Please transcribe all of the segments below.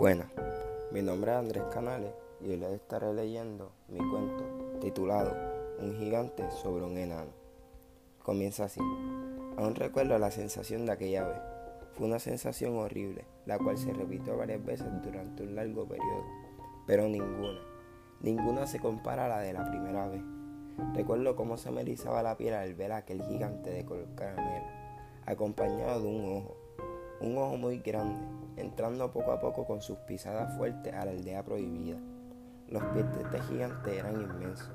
Buenas, mi nombre es Andrés Canales y hoy les estaré leyendo mi cuento titulado Un gigante sobre un enano. Comienza así. Aún recuerdo la sensación de aquella vez. Fue una sensación horrible, la cual se repitió varias veces durante un largo periodo, pero ninguna, ninguna se compara a la de la primera vez. Recuerdo cómo se me erizaba la piel al ver a aquel gigante de color caramelo, acompañado de un ojo, un ojo muy grande, entrando poco a poco con sus pisadas fuertes a la aldea prohibida. Los pies de este gigante eran inmensos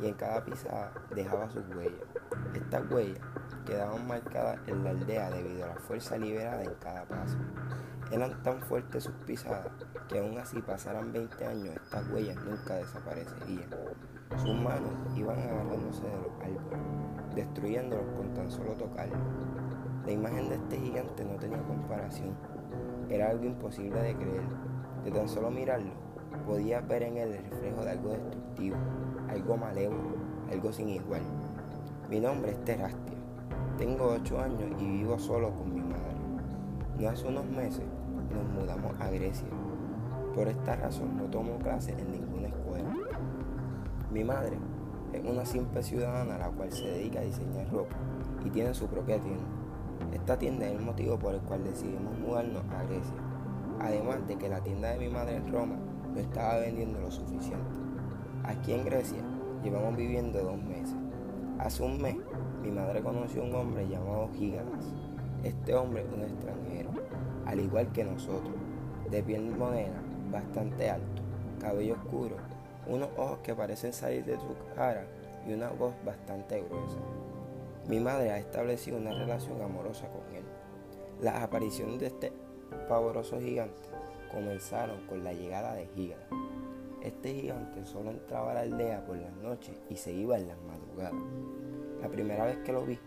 y en cada pisada dejaba sus huellas. Estas huellas quedaban marcadas en la aldea debido a la fuerza liberada en cada paso. Eran tan fuertes sus pisadas que aun así pasaran 20 años estas huellas nunca desaparecerían. Sus manos iban agarrándose de los árboles, destruyéndolos con tan solo tocarlos. La imagen de este gigante no tenía comparación era algo imposible de creer. De tan solo mirarlo, podía ver en él el reflejo de algo destructivo, algo malévolo, algo sin igual. Mi nombre es Terastia. Tengo ocho años y vivo solo con mi madre. No hace unos meses nos mudamos a Grecia. Por esta razón no tomo clases en ninguna escuela. Mi madre es una simple ciudadana a la cual se dedica a diseñar ropa y tiene su propia tienda. Esta tienda es el motivo por el cual decidimos mudarnos a Grecia, además de que la tienda de mi madre en Roma no estaba vendiendo lo suficiente. Aquí en Grecia llevamos viviendo dos meses. Hace un mes mi madre conoció a un hombre llamado Gigadas. Este hombre es un extranjero, al igual que nosotros, de piel morena, bastante alto, cabello oscuro, unos ojos que parecen salir de su cara y una voz bastante gruesa. Mi madre ha establecido una relación amorosa con él. Las apariciones de este pavoroso gigante comenzaron con la llegada de Giga. Este gigante solo entraba a la aldea por las noches y se iba en las madrugadas. La primera vez que lo vi,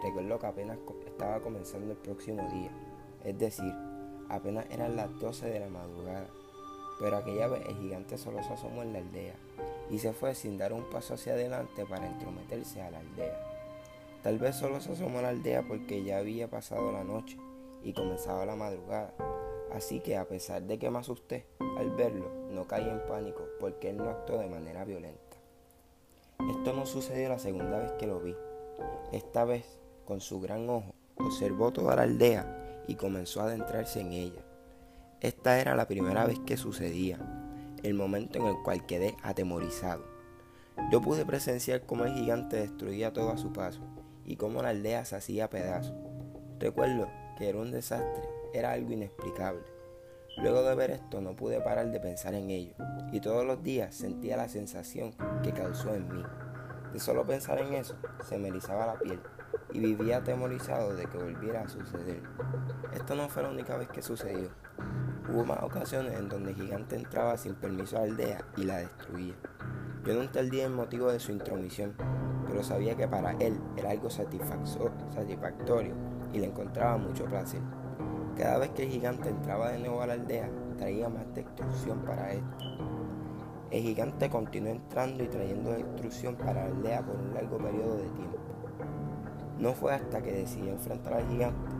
recuerdo que apenas estaba comenzando el próximo día, es decir, apenas eran las 12 de la madrugada. Pero aquella vez el gigante solo se asomó en la aldea y se fue sin dar un paso hacia adelante para entrometerse a la aldea. Tal vez solo se asomó a la aldea porque ya había pasado la noche y comenzaba la madrugada. Así que a pesar de que me asusté al verlo, no caí en pánico porque él no actuó de manera violenta. Esto no sucedió la segunda vez que lo vi. Esta vez, con su gran ojo, observó toda la aldea y comenzó a adentrarse en ella. Esta era la primera vez que sucedía, el momento en el cual quedé atemorizado. Yo pude presenciar cómo el gigante destruía todo a su paso y cómo la aldea se hacía pedazos. Recuerdo que era un desastre, era algo inexplicable. Luego de ver esto no pude parar de pensar en ello y todos los días sentía la sensación que causó en mí. De solo pensar en eso se me erizaba la piel y vivía atemorizado de que volviera a suceder. Esto no fue la única vez que sucedió. Hubo más ocasiones en donde el gigante entraba sin permiso a la aldea y la destruía. Yo no entendía el motivo de su intromisión, pero sabía que para él era algo satisfactorio y le encontraba mucho placer. Cada vez que el gigante entraba de nuevo a la aldea, traía más destrucción para él. El gigante continuó entrando y trayendo destrucción para la aldea por un largo periodo de tiempo. No fue hasta que decidí enfrentar al gigante,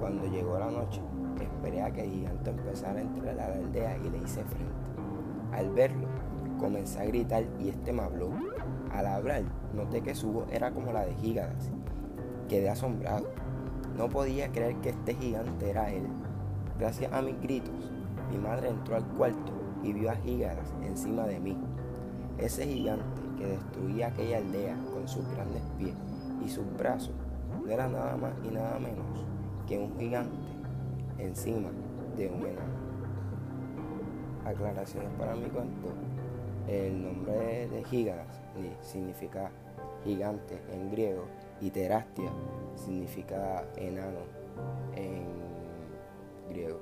cuando llegó la noche, esperé a que el gigante empezara a entrar a la aldea y le hice frente. Al verlo, comencé a gritar y este me habló. Al hablar, noté que su voz era como la de Gigadas. Quedé asombrado. No podía creer que este gigante era él. Gracias a mis gritos, mi madre entró al cuarto y vio a Gigadas encima de mí. Ese gigante que destruía aquella aldea con sus grandes pies y sus brazos no era nada más y nada menos que un gigante encima de un enano. Aclaraciones para mi cuento. El nombre de Gigadas significa gigante en griego y Terastia significa enano en griego.